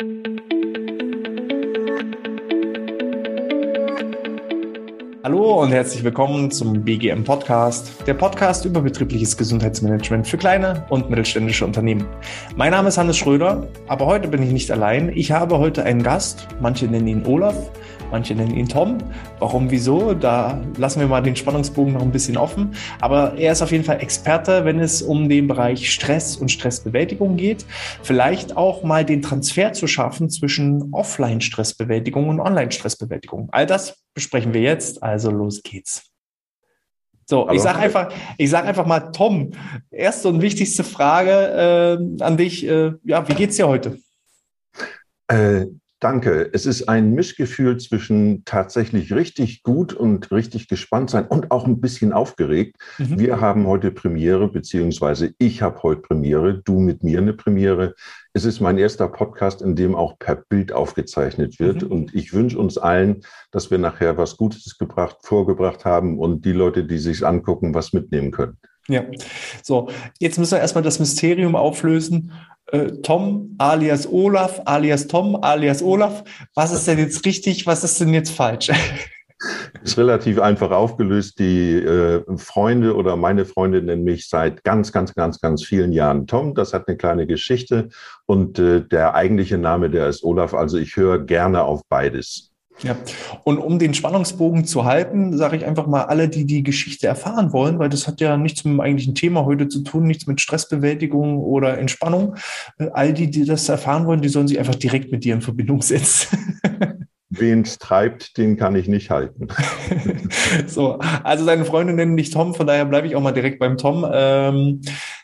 thank you. Hallo und herzlich willkommen zum BGM Podcast, der Podcast über betriebliches Gesundheitsmanagement für kleine und mittelständische Unternehmen. Mein Name ist Hannes Schröder, aber heute bin ich nicht allein. Ich habe heute einen Gast, manche nennen ihn Olaf, manche nennen ihn Tom. Warum, wieso? Da lassen wir mal den Spannungsbogen noch ein bisschen offen. Aber er ist auf jeden Fall Experte, wenn es um den Bereich Stress und Stressbewältigung geht. Vielleicht auch mal den Transfer zu schaffen zwischen Offline-Stressbewältigung und Online-Stressbewältigung. All das besprechen wir jetzt. Also los geht's. So, Hallo. ich sage einfach, ich sag einfach mal, Tom, erste und wichtigste Frage äh, an dich. Äh, ja, wie geht's dir heute? Äh, Danke. Es ist ein Mischgefühl zwischen tatsächlich richtig gut und richtig gespannt sein und auch ein bisschen aufgeregt. Mhm. Wir haben heute Premiere, beziehungsweise ich habe heute Premiere, du mit mir eine Premiere. Es ist mein erster Podcast, in dem auch per Bild aufgezeichnet wird. Mhm. Und ich wünsche uns allen, dass wir nachher was Gutes gebracht, vorgebracht haben und die Leute, die sich angucken, was mitnehmen können. Ja, so, jetzt müssen wir erstmal das Mysterium auflösen. Äh, Tom alias Olaf, alias Tom, alias Olaf. Was ist denn jetzt richtig? Was ist denn jetzt falsch? Ist relativ einfach aufgelöst. Die äh, Freunde oder meine Freunde nennen mich seit ganz, ganz, ganz, ganz vielen Jahren Tom. Das hat eine kleine Geschichte. Und äh, der eigentliche Name, der ist Olaf. Also ich höre gerne auf beides. Ja, und um den Spannungsbogen zu halten, sage ich einfach mal alle, die die Geschichte erfahren wollen, weil das hat ja nichts mit dem eigentlichen Thema heute zu tun, nichts mit Stressbewältigung oder Entspannung. Äh, all die, die das erfahren wollen, die sollen sich einfach direkt mit dir in Verbindung setzen. Wen es treibt, den kann ich nicht halten. so, also deine Freunde nennen dich Tom, von daher bleibe ich auch mal direkt beim Tom. Ähm,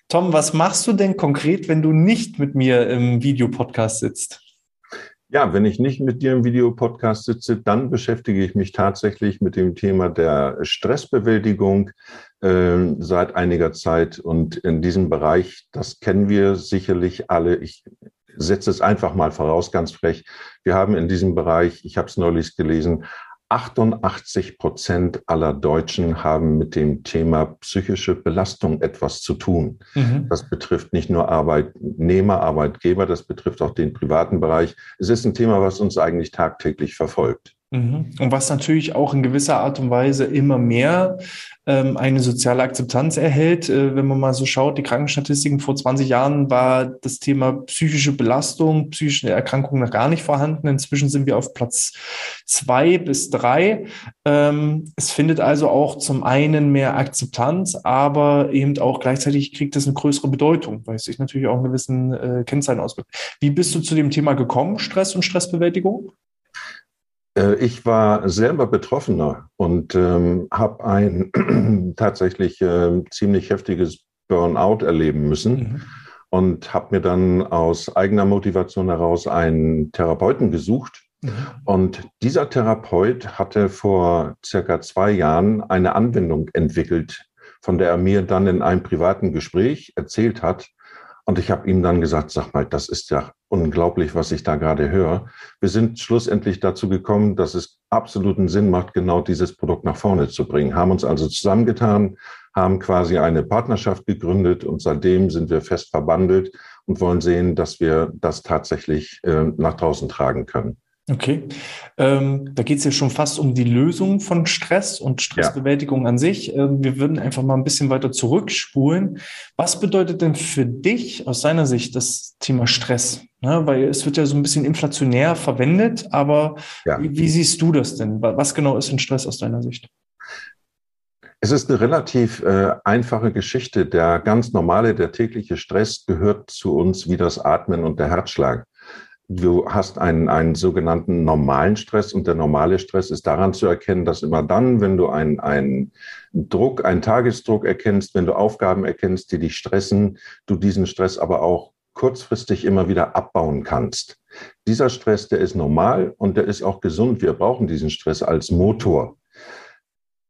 Tom, was machst du denn konkret, wenn du nicht mit mir im Videopodcast sitzt? Ja, wenn ich nicht mit dir im Videopodcast sitze, dann beschäftige ich mich tatsächlich mit dem Thema der Stressbewältigung äh, seit einiger Zeit. Und in diesem Bereich, das kennen wir sicherlich alle. Ich setze es einfach mal voraus, ganz frech. Wir haben in diesem Bereich, ich habe es neulich gelesen, 88 Prozent aller Deutschen haben mit dem Thema psychische Belastung etwas zu tun. Mhm. Das betrifft nicht nur Arbeitnehmer, Arbeitgeber, das betrifft auch den privaten Bereich. Es ist ein Thema, was uns eigentlich tagtäglich verfolgt. Mhm. Und was natürlich auch in gewisser Art und Weise immer mehr ähm, eine soziale Akzeptanz erhält. Äh, wenn man mal so schaut, die Krankenstatistiken vor 20 Jahren war das Thema psychische Belastung, psychische Erkrankungen noch gar nicht vorhanden. Inzwischen sind wir auf Platz zwei bis drei. Ähm, es findet also auch zum einen mehr Akzeptanz, aber eben auch gleichzeitig kriegt es eine größere Bedeutung, weil es sich natürlich auch in gewissen äh, Kennzeichen auswirkt. Wie bist du zu dem Thema gekommen, Stress und Stressbewältigung? Äh, ich war selber Betroffener und ähm, habe ein tatsächlich äh, ziemlich heftiges Burnout erleben müssen mhm. und habe mir dann aus eigener Motivation heraus einen Therapeuten gesucht. Mhm. Und dieser Therapeut hatte vor circa zwei Jahren eine Anwendung entwickelt, von der er mir dann in einem privaten Gespräch erzählt hat. Und ich habe ihm dann gesagt, sag mal, das ist ja unglaublich, was ich da gerade höre. Wir sind schlussendlich dazu gekommen, dass es absoluten Sinn macht, genau dieses Produkt nach vorne zu bringen. Haben uns also zusammengetan, haben quasi eine Partnerschaft gegründet und seitdem sind wir fest verbandelt und wollen sehen, dass wir das tatsächlich äh, nach draußen tragen können. Okay, ähm, da geht es ja schon fast um die Lösung von Stress und Stressbewältigung ja. an sich. Ähm, wir würden einfach mal ein bisschen weiter zurückspulen. Was bedeutet denn für dich aus deiner Sicht das Thema Stress? Ja, weil es wird ja so ein bisschen inflationär verwendet, aber ja. wie, wie siehst du das denn? Was genau ist denn Stress aus deiner Sicht? Es ist eine relativ äh, einfache Geschichte. Der ganz normale, der tägliche Stress gehört zu uns wie das Atmen und der Herzschlag. Du hast einen, einen sogenannten normalen Stress und der normale Stress ist daran zu erkennen, dass immer dann, wenn du einen, einen Druck, einen Tagesdruck erkennst, wenn du Aufgaben erkennst, die dich stressen, du diesen Stress aber auch kurzfristig immer wieder abbauen kannst. Dieser Stress, der ist normal und der ist auch gesund. Wir brauchen diesen Stress als Motor.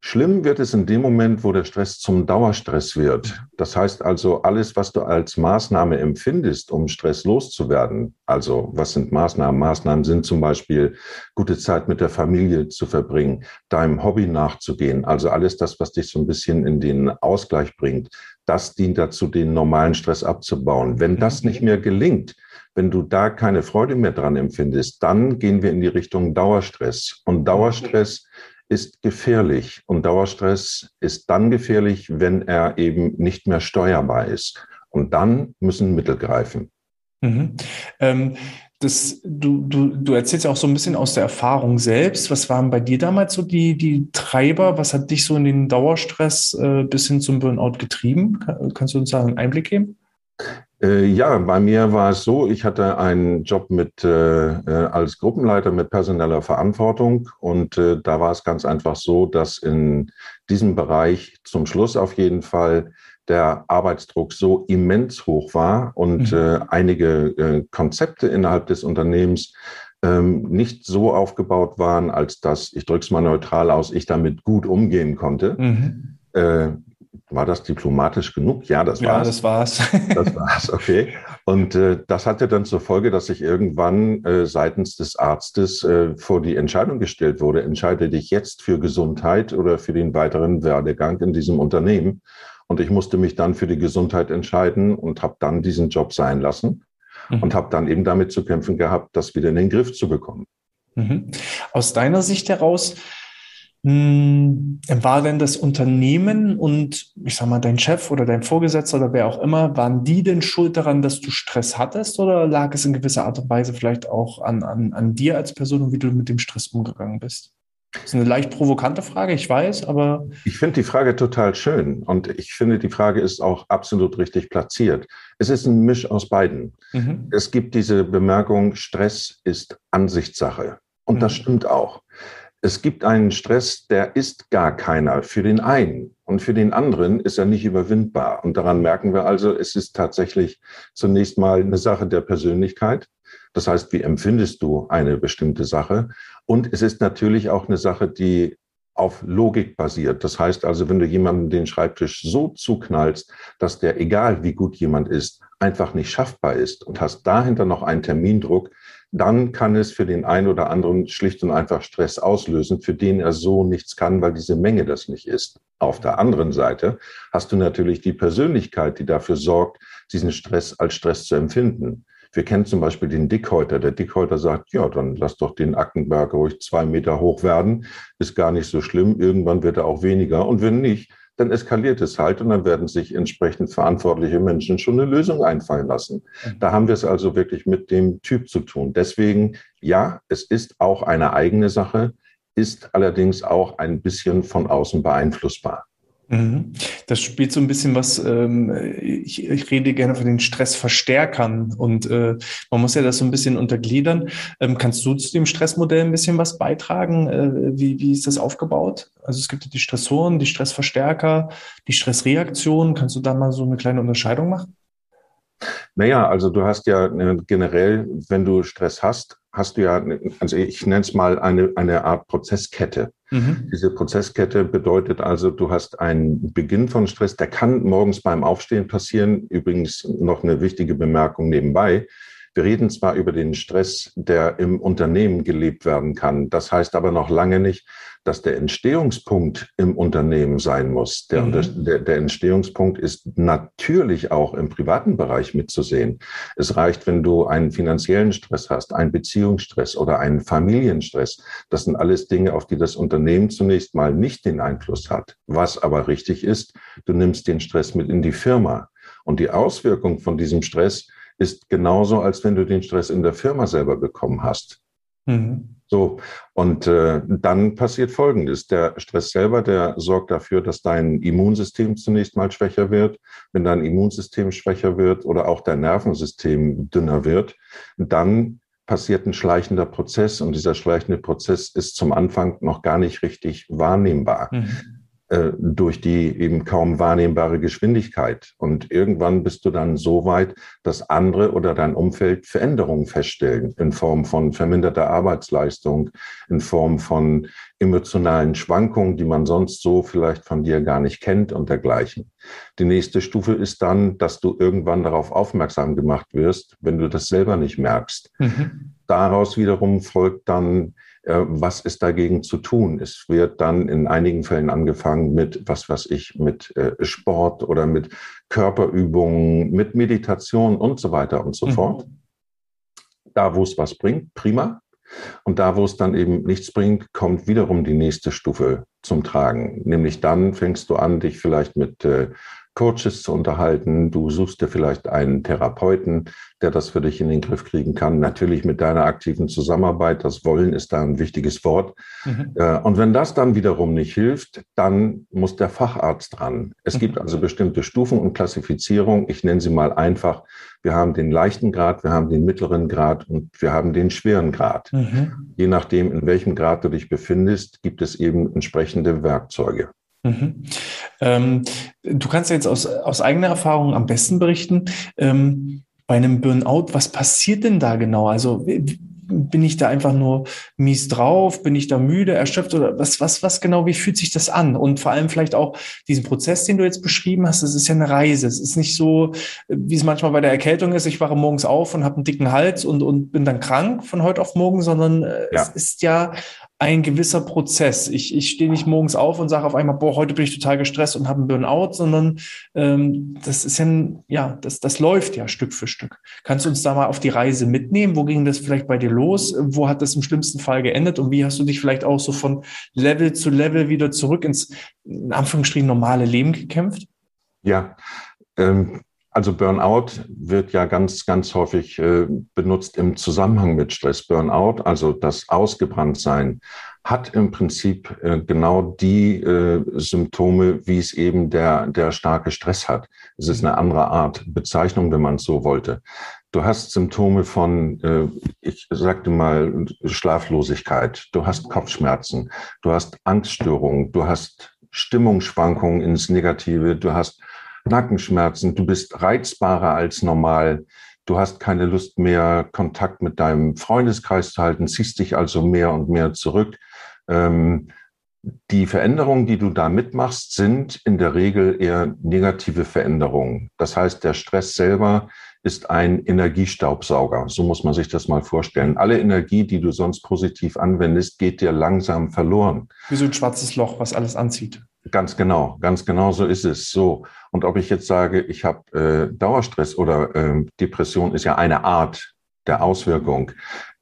Schlimm wird es in dem Moment, wo der Stress zum Dauerstress wird. Das heißt also, alles, was du als Maßnahme empfindest, um Stress loszuwerden. Also, was sind Maßnahmen? Maßnahmen sind zum Beispiel, gute Zeit mit der Familie zu verbringen, deinem Hobby nachzugehen. Also alles das, was dich so ein bisschen in den Ausgleich bringt. Das dient dazu, den normalen Stress abzubauen. Wenn das nicht mehr gelingt, wenn du da keine Freude mehr dran empfindest, dann gehen wir in die Richtung Dauerstress. Und Dauerstress ist gefährlich. Und Dauerstress ist dann gefährlich, wenn er eben nicht mehr steuerbar ist. Und dann müssen Mittel greifen. Mhm. Ähm, das, du, du, du erzählst ja auch so ein bisschen aus der Erfahrung selbst. Was waren bei dir damals so die, die Treiber? Was hat dich so in den Dauerstress äh, bis hin zum Burnout getrieben? Kannst du uns da einen Einblick geben? Äh, ja, bei mir war es so, ich hatte einen Job mit äh, äh, als Gruppenleiter mit personeller Verantwortung und äh, da war es ganz einfach so, dass in diesem Bereich zum Schluss auf jeden Fall der Arbeitsdruck so immens hoch war und mhm. äh, einige äh, Konzepte innerhalb des Unternehmens ähm, nicht so aufgebaut waren, als dass, ich drücke es mal neutral aus, ich damit gut umgehen konnte. Mhm. War das diplomatisch genug? Ja, das war's. Ja, das war's. das war's, okay. Und äh, das hatte dann zur Folge, dass ich irgendwann äh, seitens des Arztes äh, vor die Entscheidung gestellt wurde, entscheide dich jetzt für Gesundheit oder für den weiteren Werdegang in diesem Unternehmen. Und ich musste mich dann für die Gesundheit entscheiden und habe dann diesen Job sein lassen mhm. und habe dann eben damit zu kämpfen gehabt, das wieder in den Griff zu bekommen. Mhm. Aus deiner Sicht heraus, war denn das Unternehmen und ich sag mal, dein Chef oder dein Vorgesetzter oder wer auch immer, waren die denn schuld daran, dass du Stress hattest oder lag es in gewisser Art und Weise vielleicht auch an, an, an dir als Person und wie du mit dem Stress umgegangen bist? Das ist eine leicht provokante Frage, ich weiß, aber. Ich finde die Frage total schön und ich finde, die Frage ist auch absolut richtig platziert. Es ist ein Misch aus beiden. Mhm. Es gibt diese Bemerkung, Stress ist Ansichtssache. Und mhm. das stimmt auch es gibt einen Stress, der ist gar keiner für den einen und für den anderen ist er nicht überwindbar. Und daran merken wir also, es ist tatsächlich zunächst mal eine Sache der Persönlichkeit. Das heißt, wie empfindest du eine bestimmte Sache? Und es ist natürlich auch eine Sache, die auf Logik basiert. Das heißt also, wenn du jemandem den Schreibtisch so zuknallst, dass der, egal wie gut jemand ist, einfach nicht schaffbar ist und hast dahinter noch einen Termindruck, dann kann es für den einen oder anderen schlicht und einfach Stress auslösen, für den er so nichts kann, weil diese Menge das nicht ist. Auf der anderen Seite hast du natürlich die Persönlichkeit, die dafür sorgt, diesen Stress als Stress zu empfinden. Wir kennen zum Beispiel den Dickhäuter. Der Dickhäuter sagt, ja, dann lass doch den Ackenberg ruhig zwei Meter hoch werden. Ist gar nicht so schlimm. Irgendwann wird er auch weniger. Und wenn nicht, dann eskaliert es halt und dann werden sich entsprechend verantwortliche Menschen schon eine Lösung einfallen lassen. Mhm. Da haben wir es also wirklich mit dem Typ zu tun. Deswegen, ja, es ist auch eine eigene Sache, ist allerdings auch ein bisschen von außen beeinflussbar. Mhm. Das spielt so ein bisschen was, ähm, ich, ich rede gerne von den Stressverstärkern und äh, man muss ja das so ein bisschen untergliedern. Ähm, kannst du zu dem Stressmodell ein bisschen was beitragen? Äh, wie, wie ist das aufgebaut? Also es gibt ja die Stressoren, die Stressverstärker, die Stressreaktion. Kannst du da mal so eine kleine Unterscheidung machen? Naja, also du hast ja äh, generell, wenn du Stress hast, hast du ja, also ich nenne es mal eine, eine Art Prozesskette. Mhm. Diese Prozesskette bedeutet also, du hast einen Beginn von Stress, der kann morgens beim Aufstehen passieren. Übrigens noch eine wichtige Bemerkung nebenbei. Wir reden zwar über den Stress, der im Unternehmen gelebt werden kann. Das heißt aber noch lange nicht, dass der Entstehungspunkt im Unternehmen sein muss. Der, mhm. der, der, Entstehungspunkt ist natürlich auch im privaten Bereich mitzusehen. Es reicht, wenn du einen finanziellen Stress hast, einen Beziehungsstress oder einen Familienstress. Das sind alles Dinge, auf die das Unternehmen zunächst mal nicht den Einfluss hat. Was aber richtig ist, du nimmst den Stress mit in die Firma. Und die Auswirkung von diesem Stress ist genauso, als wenn du den Stress in der Firma selber bekommen hast. Mhm. So, und äh, dann passiert Folgendes. Der Stress selber, der sorgt dafür, dass dein Immunsystem zunächst mal schwächer wird. Wenn dein Immunsystem schwächer wird oder auch dein Nervensystem dünner wird, dann passiert ein schleichender Prozess und dieser schleichende Prozess ist zum Anfang noch gar nicht richtig wahrnehmbar. Mhm. Äh, durch die eben kaum wahrnehmbare Geschwindigkeit. Und irgendwann bist du dann so weit, dass andere oder dein Umfeld Veränderungen feststellen in Form von verminderter Arbeitsleistung, in Form von emotionalen Schwankungen, die man sonst so vielleicht von dir gar nicht kennt und dergleichen. Die nächste Stufe ist dann, dass du irgendwann darauf aufmerksam gemacht wirst, wenn du das selber nicht merkst. Mhm. Daraus wiederum folgt dann was ist dagegen zu tun? Es wird dann in einigen Fällen angefangen mit, was weiß ich, mit äh, Sport oder mit Körperübungen, mit Meditation und so weiter und so mhm. fort. Da, wo es was bringt, prima. Und da, wo es dann eben nichts bringt, kommt wiederum die nächste Stufe zum Tragen. Nämlich dann fängst du an, dich vielleicht mit äh, Coaches zu unterhalten. Du suchst dir vielleicht einen Therapeuten, der das für dich in den Griff kriegen kann. Natürlich mit deiner aktiven Zusammenarbeit. Das Wollen ist da ein wichtiges Wort. Mhm. Äh, und wenn das dann wiederum nicht hilft, dann muss der Facharzt dran. Es mhm. gibt also bestimmte Stufen und Klassifizierung. Ich nenne sie mal einfach. Wir haben den leichten Grad, wir haben den mittleren Grad und wir haben den schweren Grad. Mhm. Je nachdem, in welchem Grad du dich befindest, gibt es eben entsprechende Werkzeuge. Mhm. Ähm, du kannst ja jetzt aus, aus eigener Erfahrung am besten berichten. Ähm, bei einem Burnout, was passiert denn da genau? Also bin ich da einfach nur mies drauf? Bin ich da müde, erschöpft oder was, was, was genau, wie fühlt sich das an? Und vor allem vielleicht auch diesen Prozess, den du jetzt beschrieben hast, das ist ja eine Reise. Es ist nicht so, wie es manchmal bei der Erkältung ist, ich wache morgens auf und habe einen dicken Hals und, und bin dann krank von heute auf morgen, sondern äh, ja. es ist ja ein gewisser Prozess. Ich, ich stehe nicht morgens auf und sage auf einmal, boah, heute bin ich total gestresst und habe einen Burnout, sondern ähm, das ist ja, ja, das, das läuft ja Stück für Stück. Kannst du uns da mal auf die Reise mitnehmen? Wo ging das vielleicht bei dir los? Wo hat das im schlimmsten Fall geendet? Und wie hast du dich vielleicht auch so von Level zu Level wieder zurück ins, in Anführungsstrichen, normale Leben gekämpft? Ja, ähm, also Burnout wird ja ganz, ganz häufig äh, benutzt im Zusammenhang mit Stress. Burnout, also das Ausgebranntsein, hat im Prinzip äh, genau die äh, Symptome, wie es eben der, der starke Stress hat. Es ist eine andere Art Bezeichnung, wenn man es so wollte. Du hast Symptome von, ich sagte mal, Schlaflosigkeit, du hast Kopfschmerzen, du hast Angststörungen, du hast Stimmungsschwankungen ins Negative, du hast Nackenschmerzen, du bist reizbarer als normal, du hast keine Lust mehr, Kontakt mit deinem Freundeskreis zu halten, ziehst dich also mehr und mehr zurück. Ähm, die Veränderungen, die du da mitmachst, sind in der Regel eher negative Veränderungen. Das heißt, der Stress selber ist ein Energiestaubsauger. So muss man sich das mal vorstellen. Alle Energie, die du sonst positiv anwendest, geht dir langsam verloren. Wie so ein schwarzes Loch, was alles anzieht. Ganz genau, ganz genau so ist es. So. Und ob ich jetzt sage, ich habe äh, Dauerstress oder äh, Depression ist ja eine Art der Auswirkung,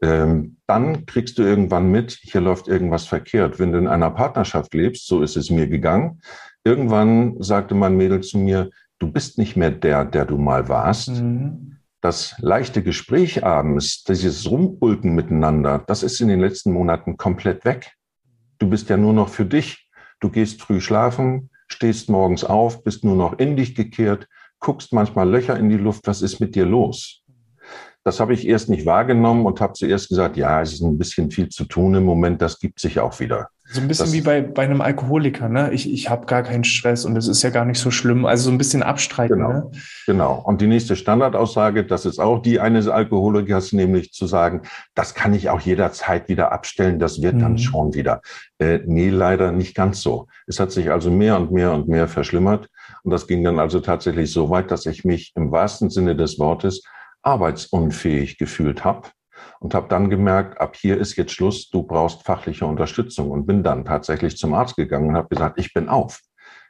ähm, dann kriegst du irgendwann mit, hier läuft irgendwas verkehrt. Wenn du in einer Partnerschaft lebst, so ist es mir gegangen, irgendwann sagte mein Mädel zu mir, du bist nicht mehr der, der du mal warst. Mhm. Das leichte Gespräch abends, dieses Rumulken miteinander, das ist in den letzten Monaten komplett weg. Du bist ja nur noch für dich Du gehst früh schlafen, stehst morgens auf, bist nur noch in dich gekehrt, guckst manchmal Löcher in die Luft. Was ist mit dir los? Das habe ich erst nicht wahrgenommen und habe zuerst gesagt, ja, es ist ein bisschen viel zu tun im Moment, das gibt sich auch wieder. So ein bisschen das, wie bei, bei einem Alkoholiker, ne? Ich, ich habe gar keinen Stress und es ist ja gar nicht so schlimm. Also so ein bisschen abstreiten. Genau, ne? genau. Und die nächste Standardaussage, das ist auch die eines Alkoholikers, nämlich zu sagen, das kann ich auch jederzeit wieder abstellen, das wird mhm. dann schon wieder. Äh, nee, leider nicht ganz so. Es hat sich also mehr und mehr und mehr verschlimmert. Und das ging dann also tatsächlich so weit, dass ich mich im wahrsten Sinne des Wortes arbeitsunfähig gefühlt habe und habe dann gemerkt, ab hier ist jetzt Schluss, du brauchst fachliche Unterstützung und bin dann tatsächlich zum Arzt gegangen und habe gesagt, ich bin auf.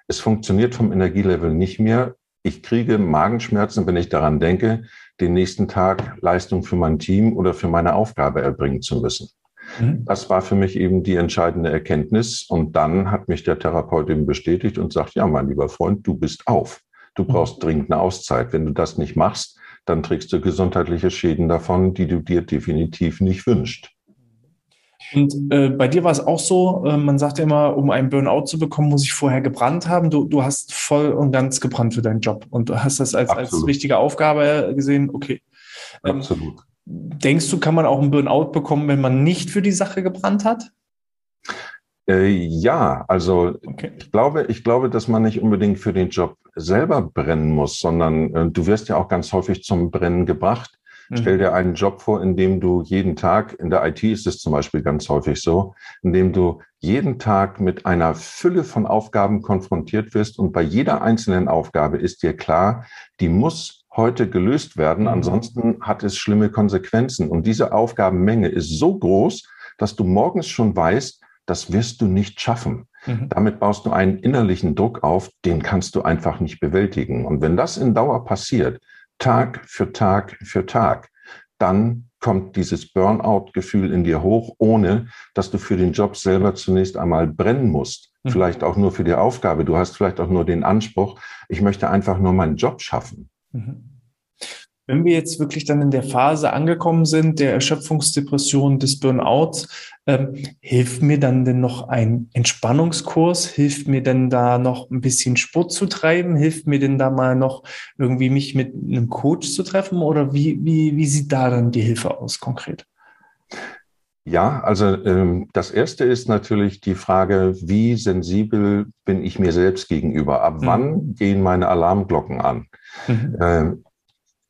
Es funktioniert vom Energielevel nicht mehr. Ich kriege Magenschmerzen, wenn ich daran denke, den nächsten Tag Leistung für mein Team oder für meine Aufgabe erbringen zu müssen. Mhm. Das war für mich eben die entscheidende Erkenntnis. Und dann hat mich der Therapeut eben bestätigt und sagt, ja, mein lieber Freund, du bist auf. Du mhm. brauchst dringend eine Auszeit. Wenn du das nicht machst, dann trägst du gesundheitliche Schäden davon, die du dir definitiv nicht wünschst. Und äh, bei dir war es auch so, äh, man sagt ja immer, um einen Burnout zu bekommen, muss ich vorher gebrannt haben. Du, du hast voll und ganz gebrannt für deinen Job und du hast das als, als wichtige Aufgabe gesehen. Okay. Ähm, Absolut. Denkst du, kann man auch einen Burnout bekommen, wenn man nicht für die Sache gebrannt hat? Äh, ja, also okay. ich glaube, ich glaube, dass man nicht unbedingt für den Job selber brennen muss, sondern äh, du wirst ja auch ganz häufig zum Brennen gebracht. Mhm. Stell dir einen Job vor, in dem du jeden Tag, in der IT ist es zum Beispiel ganz häufig so, in dem du jeden Tag mit einer Fülle von Aufgaben konfrontiert wirst und bei jeder einzelnen Aufgabe ist dir klar, die muss heute gelöst werden, mhm. ansonsten hat es schlimme Konsequenzen. Und diese Aufgabenmenge ist so groß, dass du morgens schon weißt, das wirst du nicht schaffen. Mhm. Damit baust du einen innerlichen Druck auf, den kannst du einfach nicht bewältigen. Und wenn das in Dauer passiert, Tag für Tag für Tag, dann kommt dieses Burnout-Gefühl in dir hoch, ohne dass du für den Job selber zunächst einmal brennen musst. Mhm. Vielleicht auch nur für die Aufgabe. Du hast vielleicht auch nur den Anspruch, ich möchte einfach nur meinen Job schaffen. Mhm. Wenn wir jetzt wirklich dann in der Phase angekommen sind, der Erschöpfungsdepression, des Burnouts, ähm, hilft mir dann denn noch ein Entspannungskurs? Hilft mir denn da noch ein bisschen Sport zu treiben? Hilft mir denn da mal noch irgendwie mich mit einem Coach zu treffen? Oder wie, wie, wie sieht da dann die Hilfe aus konkret? Ja, also ähm, das erste ist natürlich die Frage, wie sensibel bin ich mir selbst gegenüber? Ab mhm. wann gehen meine Alarmglocken an? Mhm. Ähm,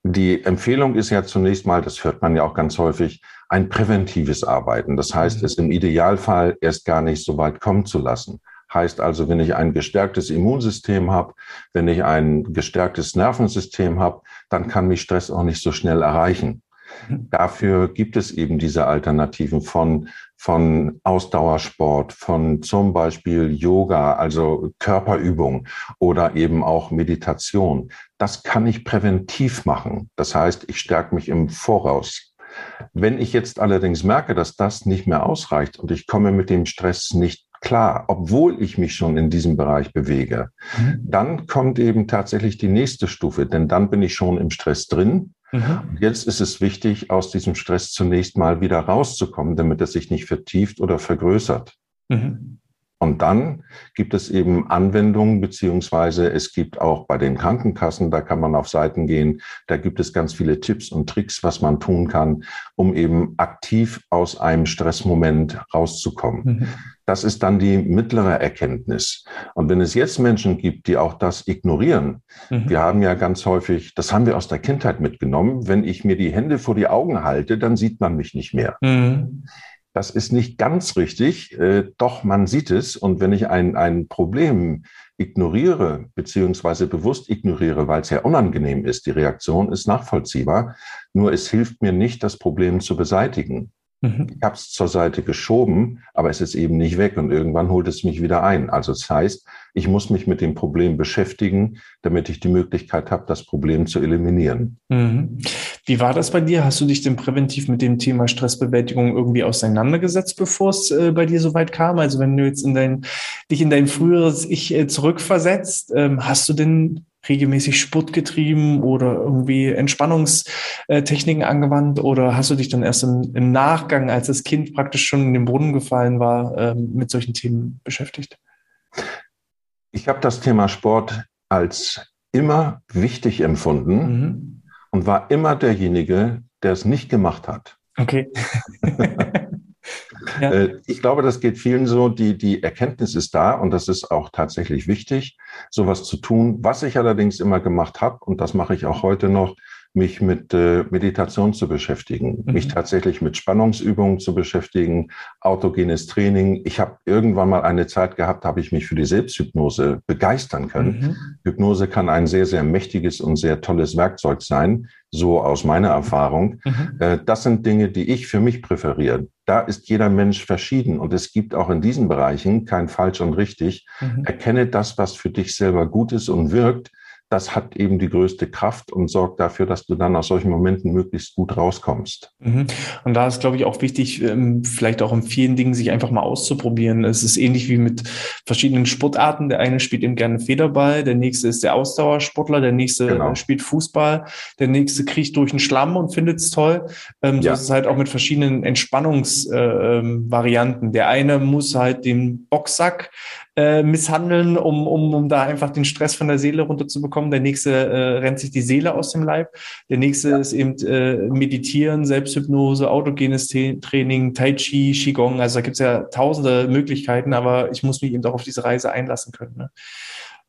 die Empfehlung ist ja zunächst mal, das hört man ja auch ganz häufig, ein präventives Arbeiten. Das heißt, mhm. es im Idealfall erst gar nicht so weit kommen zu lassen. Heißt also, wenn ich ein gestärktes Immunsystem habe, wenn ich ein gestärktes Nervensystem habe, dann kann mich Stress auch nicht so schnell erreichen. Mhm. Dafür gibt es eben diese Alternativen von von Ausdauersport, von zum Beispiel Yoga, also Körperübung oder eben auch Meditation. Das kann ich präventiv machen. Das heißt, ich stärke mich im Voraus. Wenn ich jetzt allerdings merke, dass das nicht mehr ausreicht und ich komme mit dem Stress nicht klar, obwohl ich mich schon in diesem Bereich bewege, mhm. dann kommt eben tatsächlich die nächste Stufe, denn dann bin ich schon im Stress drin Mhm. Jetzt ist es wichtig, aus diesem Stress zunächst mal wieder rauszukommen, damit er sich nicht vertieft oder vergrößert. Mhm. Und dann gibt es eben Anwendungen, beziehungsweise es gibt auch bei den Krankenkassen, da kann man auf Seiten gehen, da gibt es ganz viele Tipps und Tricks, was man tun kann, um eben aktiv aus einem Stressmoment rauszukommen. Mhm. Das ist dann die mittlere Erkenntnis. Und wenn es jetzt Menschen gibt, die auch das ignorieren, mhm. wir haben ja ganz häufig, das haben wir aus der Kindheit mitgenommen, wenn ich mir die Hände vor die Augen halte, dann sieht man mich nicht mehr. Mhm. Das ist nicht ganz richtig, äh, doch man sieht es. Und wenn ich ein, ein Problem ignoriere, beziehungsweise bewusst ignoriere, weil es ja unangenehm ist, die Reaktion ist nachvollziehbar, nur es hilft mir nicht, das Problem zu beseitigen. Mhm. Ich habe es zur Seite geschoben, aber es ist eben nicht weg und irgendwann holt es mich wieder ein. Also das heißt, ich muss mich mit dem Problem beschäftigen, damit ich die Möglichkeit habe, das Problem zu eliminieren. Mhm. Wie war das bei dir? Hast du dich denn präventiv mit dem Thema Stressbewältigung irgendwie auseinandergesetzt, bevor es äh, bei dir so weit kam? Also wenn du jetzt in dein, dich in dein früheres Ich äh, zurückversetzt, ähm, hast du denn regelmäßig Sport getrieben oder irgendwie Entspannungstechniken angewandt oder hast du dich dann erst im, im Nachgang, als das Kind praktisch schon in den Brunnen gefallen war, ähm, mit solchen Themen beschäftigt? Ich habe das Thema Sport als immer wichtig empfunden mhm. und war immer derjenige, der es nicht gemacht hat. Okay. Ja. Äh, ich glaube, das geht vielen so. Die, die Erkenntnis ist da und das ist auch tatsächlich wichtig, sowas zu tun. Was ich allerdings immer gemacht habe, und das mache ich auch heute noch, mich mit äh, Meditation zu beschäftigen, mhm. mich tatsächlich mit Spannungsübungen zu beschäftigen, autogenes Training. Ich habe irgendwann mal eine Zeit gehabt, habe ich mich für die Selbsthypnose begeistern können. Mhm. Hypnose kann ein sehr, sehr mächtiges und sehr tolles Werkzeug sein, so aus meiner Erfahrung. Mhm. Äh, das sind Dinge, die ich für mich präferiere. Da ist jeder Mensch verschieden und es gibt auch in diesen Bereichen kein falsch und richtig. Mhm. Erkenne das, was für dich selber gut ist und wirkt das hat eben die größte Kraft und sorgt dafür, dass du dann aus solchen Momenten möglichst gut rauskommst. Mhm. Und da ist, glaube ich, auch wichtig, ähm, vielleicht auch in vielen Dingen sich einfach mal auszuprobieren. Es ist ähnlich wie mit verschiedenen Sportarten. Der eine spielt eben gerne Federball, der nächste ist der Ausdauersportler, der nächste genau. spielt Fußball, der nächste kriecht durch den Schlamm und findet es toll. Ähm, ja. Ist es halt auch mit verschiedenen Entspannungsvarianten. Äh, ähm, der eine muss halt den Boxsack äh, misshandeln, um, um, um da einfach den Stress von der Seele runterzubekommen. Der nächste äh, rennt sich die Seele aus dem Leib. Der nächste ja. ist eben äh, Meditieren, Selbsthypnose, autogenes Training, Tai Chi, Qigong. Also da gibt es ja tausende Möglichkeiten, aber ich muss mich eben auch auf diese Reise einlassen können. Ne?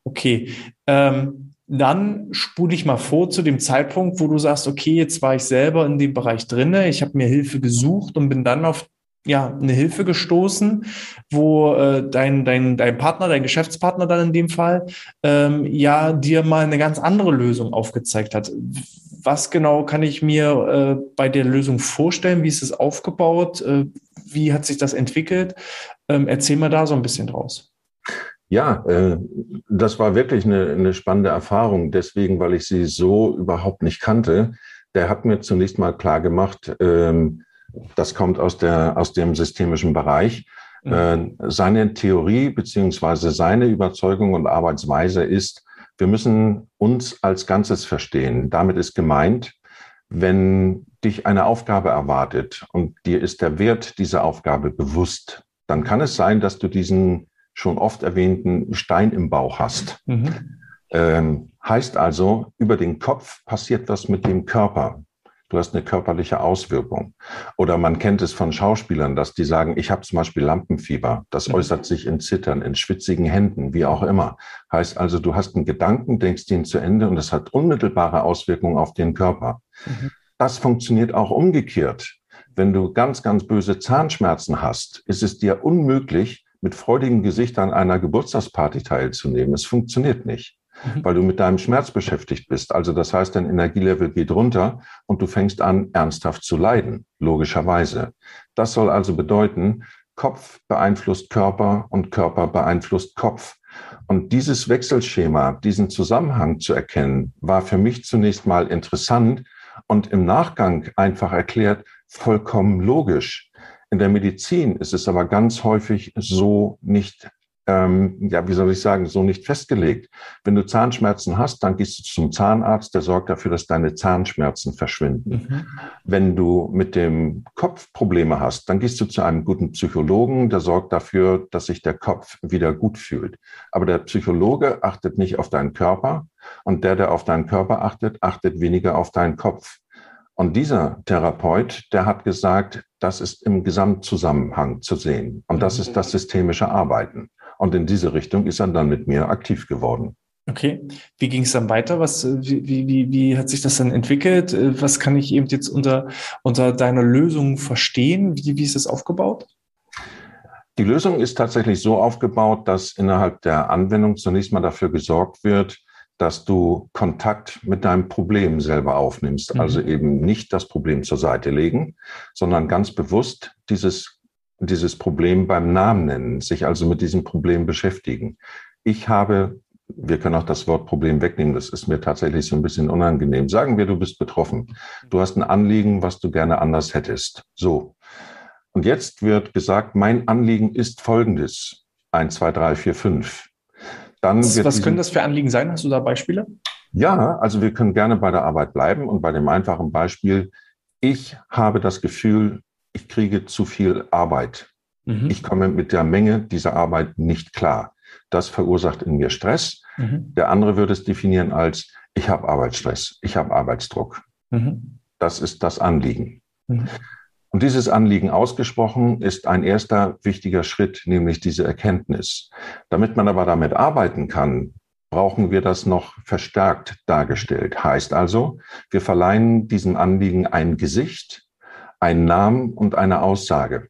Okay. Ähm, dann spule ich mal vor zu dem Zeitpunkt, wo du sagst, okay, jetzt war ich selber in dem Bereich drinne, ich habe mir Hilfe gesucht und bin dann auf ja, eine Hilfe gestoßen, wo äh, dein, dein, dein Partner, dein Geschäftspartner dann in dem Fall, ähm, ja, dir mal eine ganz andere Lösung aufgezeigt hat. Was genau kann ich mir äh, bei der Lösung vorstellen? Wie ist es aufgebaut? Äh, wie hat sich das entwickelt? Ähm, erzähl mal da so ein bisschen draus. Ja, äh, das war wirklich eine, eine spannende Erfahrung, deswegen, weil ich sie so überhaupt nicht kannte. Der hat mir zunächst mal klar gemacht, ähm, das kommt aus, der, aus dem systemischen Bereich. Mhm. Äh, seine Theorie beziehungsweise seine Überzeugung und Arbeitsweise ist, wir müssen uns als Ganzes verstehen. Damit ist gemeint, wenn dich eine Aufgabe erwartet und dir ist der Wert dieser Aufgabe bewusst, dann kann es sein, dass du diesen schon oft erwähnten Stein im Bauch hast. Mhm. Ähm, heißt also, über den Kopf passiert was mit dem Körper. Du hast eine körperliche Auswirkung. Oder man kennt es von Schauspielern, dass die sagen, ich habe zum Beispiel Lampenfieber. Das mhm. äußert sich in Zittern, in schwitzigen Händen, wie auch immer. Heißt also, du hast einen Gedanken, denkst ihn zu Ende und es hat unmittelbare Auswirkungen auf den Körper. Mhm. Das funktioniert auch umgekehrt. Wenn du ganz, ganz böse Zahnschmerzen hast, ist es dir unmöglich, mit freudigem Gesicht an einer Geburtstagsparty teilzunehmen. Es funktioniert nicht. Weil du mit deinem Schmerz beschäftigt bist. Also das heißt, dein Energielevel geht runter und du fängst an, ernsthaft zu leiden, logischerweise. Das soll also bedeuten, Kopf beeinflusst Körper und Körper beeinflusst Kopf. Und dieses Wechselschema, diesen Zusammenhang zu erkennen, war für mich zunächst mal interessant und im Nachgang einfach erklärt vollkommen logisch. In der Medizin ist es aber ganz häufig so nicht, ähm, ja, wie soll ich sagen, so nicht festgelegt. Wenn du Zahnschmerzen hast, dann gehst du zum Zahnarzt, der sorgt dafür, dass deine Zahnschmerzen verschwinden. Mhm. Wenn du mit dem Kopf Probleme hast, dann gehst du zu einem guten Psychologen, der sorgt dafür, dass sich der Kopf wieder gut fühlt. Aber der Psychologe achtet nicht auf deinen Körper und der, der auf deinen Körper achtet, achtet weniger auf deinen Kopf. Und dieser Therapeut, der hat gesagt, das ist im Gesamtzusammenhang zu sehen. Und das ist das systemische Arbeiten. Und in diese Richtung ist er dann mit mir aktiv geworden. Okay, wie ging es dann weiter? Was, wie, wie, wie hat sich das dann entwickelt? Was kann ich eben jetzt unter, unter deiner Lösung verstehen? Wie, wie ist das aufgebaut? Die Lösung ist tatsächlich so aufgebaut, dass innerhalb der Anwendung zunächst mal dafür gesorgt wird, dass du Kontakt mit deinem Problem selber aufnimmst. Mhm. Also eben nicht das Problem zur Seite legen, sondern ganz bewusst dieses, dieses Problem beim Namen nennen, sich also mit diesem Problem beschäftigen. Ich habe, wir können auch das Wort Problem wegnehmen, das ist mir tatsächlich so ein bisschen unangenehm. Sagen wir, du bist betroffen. Du hast ein Anliegen, was du gerne anders hättest. So. Und jetzt wird gesagt, mein Anliegen ist folgendes. Eins, zwei, drei, vier, fünf. Dann was, was können das für Anliegen sein? Hast du da Beispiele? Ja, also wir können gerne bei der Arbeit bleiben und bei dem einfachen Beispiel, ich habe das Gefühl, ich kriege zu viel Arbeit. Mhm. Ich komme mit der Menge dieser Arbeit nicht klar. Das verursacht in mir Stress. Mhm. Der andere würde es definieren als, ich habe Arbeitsstress, ich habe Arbeitsdruck. Mhm. Das ist das Anliegen. Mhm. Und dieses Anliegen ausgesprochen ist ein erster wichtiger Schritt, nämlich diese Erkenntnis. Damit man aber damit arbeiten kann, brauchen wir das noch verstärkt dargestellt. Heißt also, wir verleihen diesem Anliegen ein Gesicht, einen Namen und eine Aussage.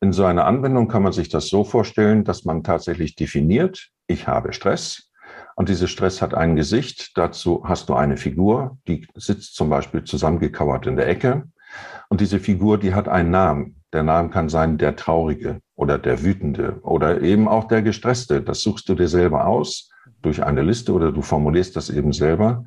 In so einer Anwendung kann man sich das so vorstellen, dass man tatsächlich definiert, ich habe Stress. Und dieser Stress hat ein Gesicht. Dazu hast du eine Figur, die sitzt zum Beispiel zusammengekauert in der Ecke. Und diese Figur, die hat einen Namen. Der Name kann sein der Traurige oder der Wütende oder eben auch der Gestresste. Das suchst du dir selber aus durch eine Liste oder du formulierst das eben selber.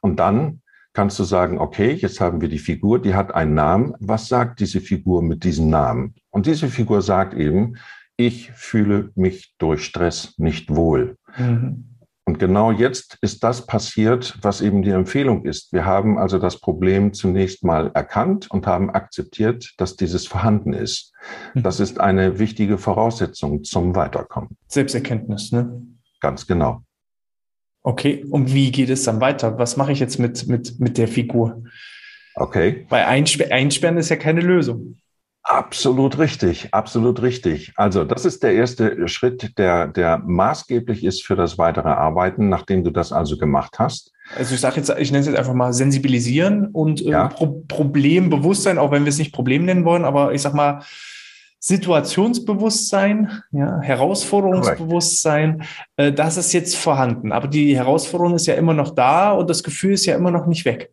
Und dann kannst du sagen, okay, jetzt haben wir die Figur, die hat einen Namen. Was sagt diese Figur mit diesem Namen? Und diese Figur sagt eben, ich fühle mich durch Stress nicht wohl. Mhm. Und genau jetzt ist das passiert, was eben die Empfehlung ist. Wir haben also das Problem zunächst mal erkannt und haben akzeptiert, dass dieses vorhanden ist. Mhm. Das ist eine wichtige Voraussetzung zum Weiterkommen. Selbsterkenntnis, ne? Ganz genau. Okay, und wie geht es dann weiter? Was mache ich jetzt mit, mit, mit der Figur? Okay. Weil Einsper Einsperren ist ja keine Lösung. Absolut richtig, absolut richtig. Also das ist der erste Schritt, der, der maßgeblich ist für das weitere Arbeiten, nachdem du das also gemacht hast. Also ich sage jetzt, ich nenne es jetzt einfach mal sensibilisieren und äh, ja. Pro Problembewusstsein, auch wenn wir es nicht Problem nennen wollen, aber ich sag mal Situationsbewusstsein, ja, Herausforderungsbewusstsein, äh, das ist jetzt vorhanden. Aber die Herausforderung ist ja immer noch da und das Gefühl ist ja immer noch nicht weg.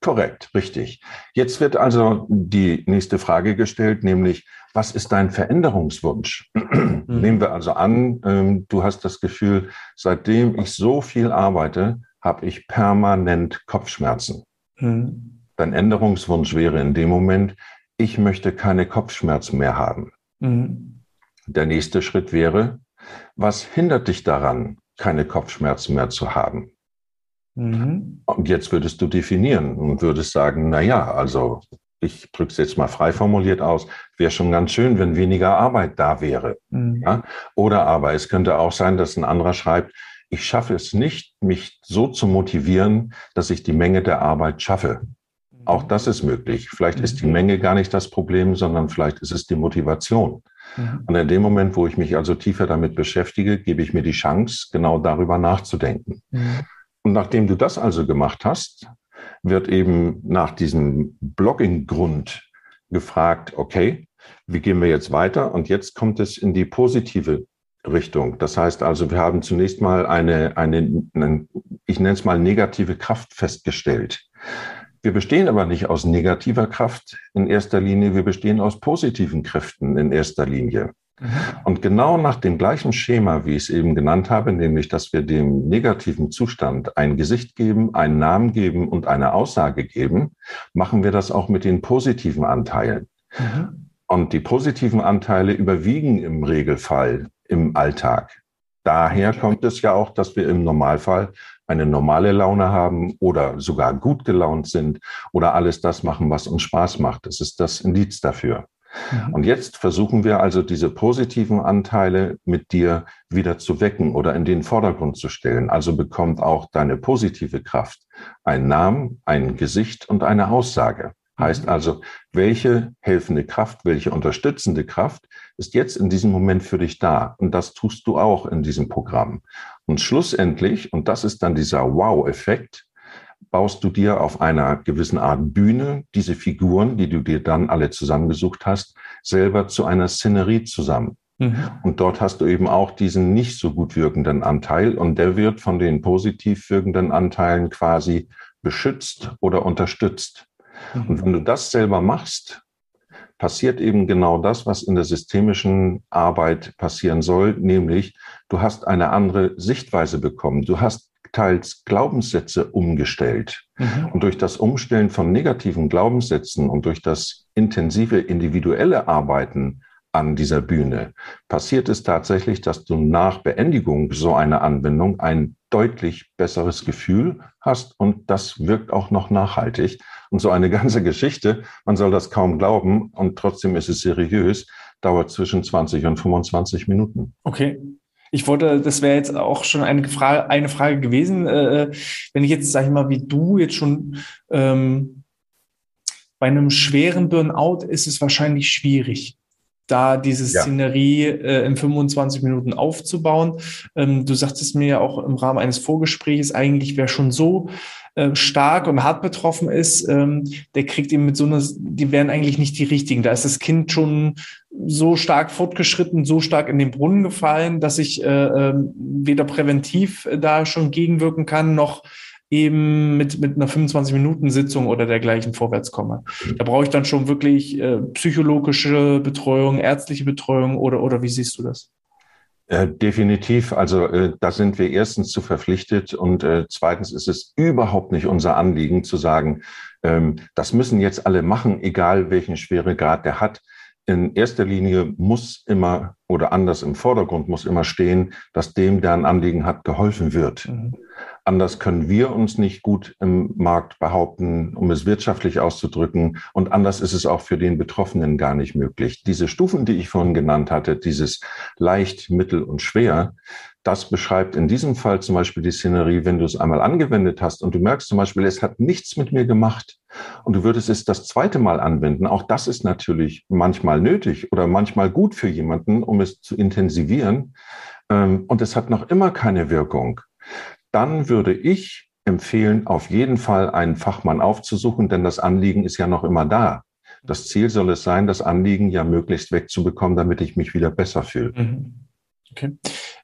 Korrekt, richtig. Jetzt wird also die nächste Frage gestellt, nämlich, was ist dein Veränderungswunsch? Mhm. Nehmen wir also an, ähm, du hast das Gefühl, seitdem ich so viel arbeite, habe ich permanent Kopfschmerzen. Mhm. Dein Änderungswunsch wäre in dem Moment, ich möchte keine Kopfschmerzen mehr haben. Mhm. Der nächste Schritt wäre, was hindert dich daran, keine Kopfschmerzen mehr zu haben? Mhm. Und jetzt würdest du definieren und würdest sagen, na ja, also ich drücke es jetzt mal frei formuliert aus, wäre schon ganz schön, wenn weniger Arbeit da wäre. Mhm. Ja? Oder aber es könnte auch sein, dass ein anderer schreibt, ich schaffe es nicht, mich so zu motivieren, dass ich die Menge der Arbeit schaffe. Auch das ist möglich. Vielleicht ist die mhm. Menge gar nicht das Problem, sondern vielleicht ist es die Motivation. Mhm. Und in dem Moment, wo ich mich also tiefer damit beschäftige, gebe ich mir die Chance, genau darüber nachzudenken. Mhm. Und nachdem du das also gemacht hast, wird eben nach diesem Blogging-Grund gefragt, okay, wie gehen wir jetzt weiter? Und jetzt kommt es in die positive Richtung. Das heißt also, wir haben zunächst mal eine, eine, eine ich nenne es mal negative Kraft festgestellt. Wir bestehen aber nicht aus negativer Kraft in erster Linie, wir bestehen aus positiven Kräften in erster Linie. Mhm. Und genau nach dem gleichen Schema, wie ich es eben genannt habe, nämlich, dass wir dem negativen Zustand ein Gesicht geben, einen Namen geben und eine Aussage geben, machen wir das auch mit den positiven Anteilen. Mhm. Und die positiven Anteile überwiegen im Regelfall im Alltag. Daher kommt es ja auch, dass wir im Normalfall eine normale Laune haben oder sogar gut gelaunt sind oder alles das machen, was uns Spaß macht. Das ist das Indiz dafür. Mhm. Und jetzt versuchen wir also diese positiven Anteile mit dir wieder zu wecken oder in den Vordergrund zu stellen. Also bekommt auch deine positive Kraft einen Namen, ein Gesicht und eine Aussage. Heißt mhm. also, welche helfende Kraft, welche unterstützende Kraft ist jetzt in diesem Moment für dich da? Und das tust du auch in diesem Programm. Und schlussendlich, und das ist dann dieser Wow-Effekt, baust du dir auf einer gewissen Art Bühne diese Figuren, die du dir dann alle zusammengesucht hast, selber zu einer Szenerie zusammen. Mhm. Und dort hast du eben auch diesen nicht so gut wirkenden Anteil und der wird von den positiv wirkenden Anteilen quasi beschützt oder unterstützt. Mhm. Und wenn du das selber machst, passiert eben genau das, was in der systemischen Arbeit passieren soll, nämlich du hast eine andere Sichtweise bekommen. Du hast teils Glaubenssätze umgestellt. Mhm. Und durch das Umstellen von negativen Glaubenssätzen und durch das intensive individuelle Arbeiten an dieser Bühne passiert es tatsächlich, dass du nach Beendigung so einer Anwendung ein deutlich besseres Gefühl hast und das wirkt auch noch nachhaltig. Und so eine ganze Geschichte, man soll das kaum glauben und trotzdem ist es seriös, dauert zwischen 20 und 25 Minuten. Okay. Ich wollte, das wäre jetzt auch schon eine Frage, eine Frage gewesen, äh, wenn ich jetzt, sage ich mal, wie du jetzt schon ähm, bei einem schweren Burnout ist es wahrscheinlich schwierig, da diese Szenerie ja. äh, in 25 Minuten aufzubauen. Ähm, du sagtest mir ja auch im Rahmen eines Vorgesprächs, eigentlich wäre schon so äh, stark und hart betroffen ist, ähm, der kriegt eben mit so einer, die wären eigentlich nicht die richtigen. Da ist das Kind schon so stark fortgeschritten, so stark in den Brunnen gefallen, dass ich äh, äh, weder präventiv da schon gegenwirken kann, noch eben mit, mit einer 25-Minuten-Sitzung oder dergleichen vorwärts komme. Da brauche ich dann schon wirklich äh, psychologische Betreuung, ärztliche Betreuung oder, oder wie siehst du das? Äh, definitiv. Also äh, da sind wir erstens zu verpflichtet und äh, zweitens ist es überhaupt nicht unser Anliegen zu sagen, ähm, das müssen jetzt alle machen, egal welchen Schweregrad der hat. in erster Linie muss immer oder anders im Vordergrund muss immer stehen, dass dem, der ein Anliegen hat, geholfen wird. Mhm. Anders können wir uns nicht gut im Markt behaupten, um es wirtschaftlich auszudrücken. Und anders ist es auch für den Betroffenen gar nicht möglich. Diese Stufen, die ich vorhin genannt hatte, dieses leicht, mittel und schwer, das beschreibt in diesem Fall zum Beispiel die Szenerie, wenn du es einmal angewendet hast und du merkst zum Beispiel, es hat nichts mit mir gemacht und du würdest es das zweite Mal anwenden. Auch das ist natürlich manchmal nötig oder manchmal gut für jemanden, um es zu intensivieren. Ähm, und es hat noch immer keine Wirkung dann würde ich empfehlen, auf jeden Fall einen Fachmann aufzusuchen, denn das Anliegen ist ja noch immer da. Das Ziel soll es sein, das Anliegen ja möglichst wegzubekommen, damit ich mich wieder besser fühle. Mhm. Okay.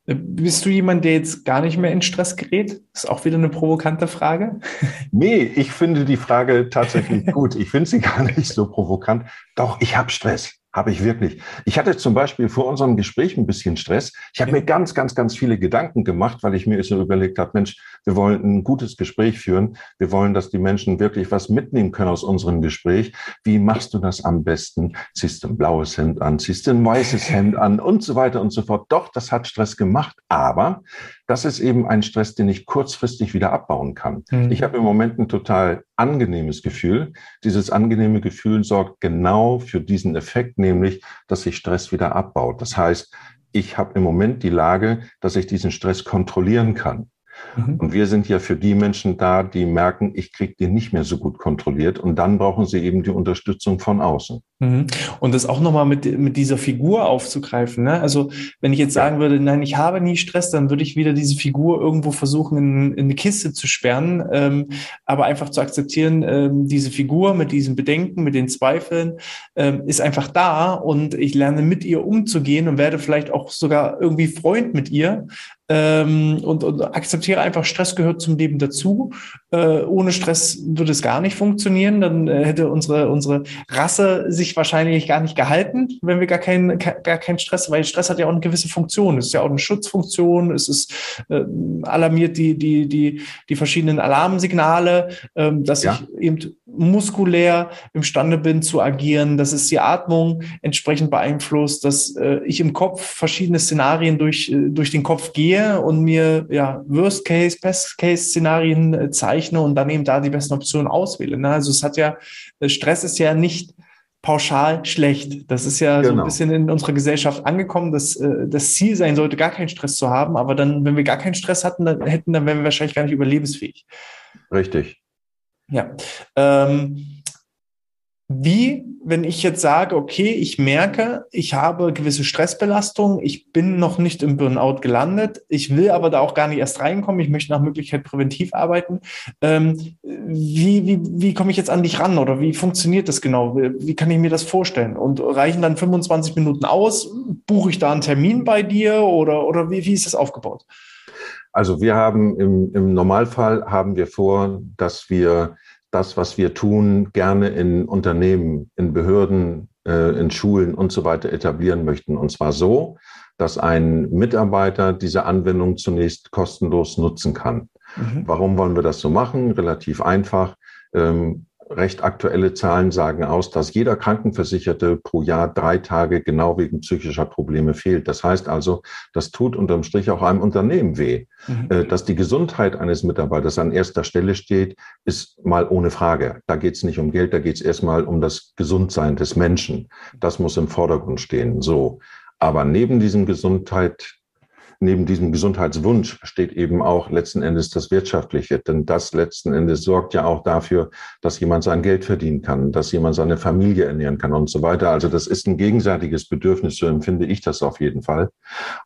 Äh, bist du jemand, der jetzt gar nicht mehr in Stress gerät? Ist auch wieder eine provokante Frage. Nee, ich finde die Frage tatsächlich gut. Ich finde sie gar nicht so provokant. Doch, ich habe Stress. Habe ich wirklich. Ich hatte zum Beispiel vor unserem Gespräch ein bisschen Stress. Ich habe mir ganz, ganz, ganz viele Gedanken gemacht, weil ich mir so überlegt habe, Mensch, wir wollen ein gutes Gespräch führen. Wir wollen, dass die Menschen wirklich was mitnehmen können aus unserem Gespräch. Wie machst du das am besten? Ziehst du ein blaues Hemd an? Ziehst du ein weißes Hemd an? Und so weiter und so fort. Doch, das hat Stress gemacht. Aber das ist eben ein Stress, den ich kurzfristig wieder abbauen kann. Mhm. Ich habe im Moment ein total angenehmes Gefühl. Dieses angenehme Gefühl sorgt genau für diesen Effekt, nämlich, dass sich Stress wieder abbaut. Das heißt, ich habe im Moment die Lage, dass ich diesen Stress kontrollieren kann. Mhm. Und wir sind ja für die Menschen da, die merken, ich kriege den nicht mehr so gut kontrolliert. Und dann brauchen sie eben die Unterstützung von außen. Mhm. Und das auch nochmal mit, mit dieser Figur aufzugreifen. Ne? Also wenn ich jetzt sagen würde, nein, ich habe nie Stress, dann würde ich wieder diese Figur irgendwo versuchen, in, in eine Kiste zu sperren. Ähm, aber einfach zu akzeptieren, ähm, diese Figur mit diesen Bedenken, mit den Zweifeln, ähm, ist einfach da und ich lerne mit ihr umzugehen und werde vielleicht auch sogar irgendwie Freund mit ihr, ähm, und, und akzeptiere einfach, Stress gehört zum Leben dazu. Äh, ohne Stress würde es gar nicht funktionieren. Dann äh, hätte unsere, unsere Rasse sich wahrscheinlich gar nicht gehalten, wenn wir gar keinen gar keinen Stress, weil Stress hat ja auch eine gewisse Funktion. Es ist ja auch eine Schutzfunktion. Es ist äh, alarmiert die, die, die, die verschiedenen Alarmsignale, äh, dass ja. ich eben muskulär imstande bin zu agieren, dass es die Atmung entsprechend beeinflusst, dass äh, ich im Kopf verschiedene Szenarien durch, äh, durch den Kopf gehe und mir ja Worst Case, Best Case Szenarien äh, zeichne und dann eben da die besten Optionen auswähle. Ne? Also es hat ja, äh, Stress ist ja nicht pauschal schlecht. Das ist ja genau. so ein genau. bisschen in unserer Gesellschaft angekommen, dass äh, das Ziel sein sollte, gar keinen Stress zu haben. Aber dann, wenn wir gar keinen Stress hatten, dann hätten, dann wären wir wahrscheinlich gar nicht überlebensfähig. Richtig. Ja. Ähm, wie, wenn ich jetzt sage, okay, ich merke, ich habe gewisse Stressbelastung, ich bin noch nicht im Burnout gelandet, ich will aber da auch gar nicht erst reinkommen, ich möchte nach Möglichkeit präventiv arbeiten. Ähm, wie, wie, wie komme ich jetzt an dich ran oder wie funktioniert das genau? Wie kann ich mir das vorstellen? Und reichen dann 25 Minuten aus? Buche ich da einen Termin bei dir oder, oder wie, wie ist das aufgebaut? Also wir haben im, im Normalfall haben wir vor, dass wir das, was wir tun, gerne in Unternehmen, in Behörden, äh, in Schulen und so weiter etablieren möchten. Und zwar so, dass ein Mitarbeiter diese Anwendung zunächst kostenlos nutzen kann. Mhm. Warum wollen wir das so machen? Relativ einfach. Ähm, recht aktuelle Zahlen sagen aus, dass jeder Krankenversicherte pro Jahr drei Tage genau wegen psychischer Probleme fehlt. Das heißt also, das tut unterm Strich auch einem Unternehmen weh. Mhm. Äh, dass die Gesundheit eines Mitarbeiters an erster Stelle steht, ist mal ohne Frage. Da geht es nicht um Geld, da geht es erstmal um das Gesundsein des Menschen. Das muss im Vordergrund stehen. So. Aber neben diesem Gesundheit, neben diesem Gesundheitswunsch steht eben auch letzten Endes das Wirtschaftliche. Denn das letzten Endes sorgt ja auch dafür, dass jemand sein Geld verdienen kann, dass jemand seine Familie ernähren kann und so weiter. Also das ist ein gegenseitiges Bedürfnis, so empfinde ich das auf jeden Fall.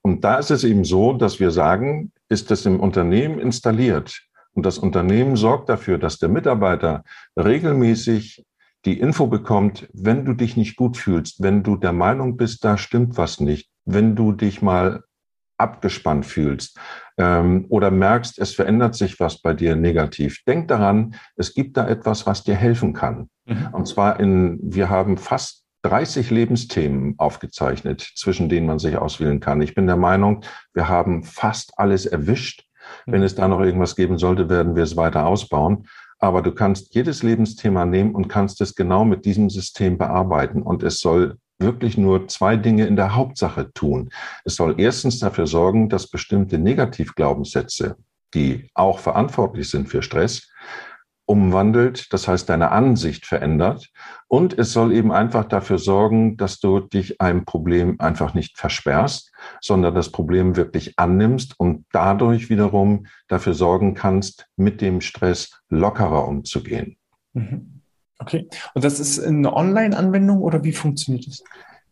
Und da ist es eben so, dass wir sagen, ist es im Unternehmen installiert und das Unternehmen sorgt dafür, dass der Mitarbeiter regelmäßig die Info bekommt, wenn du dich nicht gut fühlst, wenn du der Meinung bist, da stimmt was nicht, wenn du dich mal abgespannt fühlst ähm, oder merkst, es verändert sich was bei dir negativ, denk daran, es gibt da etwas, was dir helfen kann. Mhm. Und zwar in, wir haben fast 30 Lebensthemen aufgezeichnet, zwischen denen man sich auswählen kann. Ich bin der Meinung, wir haben fast alles erwischt. Wenn es da noch irgendwas geben sollte, werden wir es weiter ausbauen. Aber du kannst jedes Lebensthema nehmen und kannst es genau mit diesem System bearbeiten. Und es soll wirklich nur zwei Dinge in der Hauptsache tun. Es soll erstens dafür sorgen, dass bestimmte Negativglaubenssätze, die auch verantwortlich sind für Stress, umwandelt, das heißt deine Ansicht verändert. Und es soll eben einfach dafür sorgen, dass du dich einem Problem einfach nicht versperrst, sondern das Problem wirklich annimmst und dadurch wiederum dafür sorgen kannst, mit dem Stress lockerer umzugehen. Mhm. Okay. Und das ist eine Online-Anwendung oder wie funktioniert das?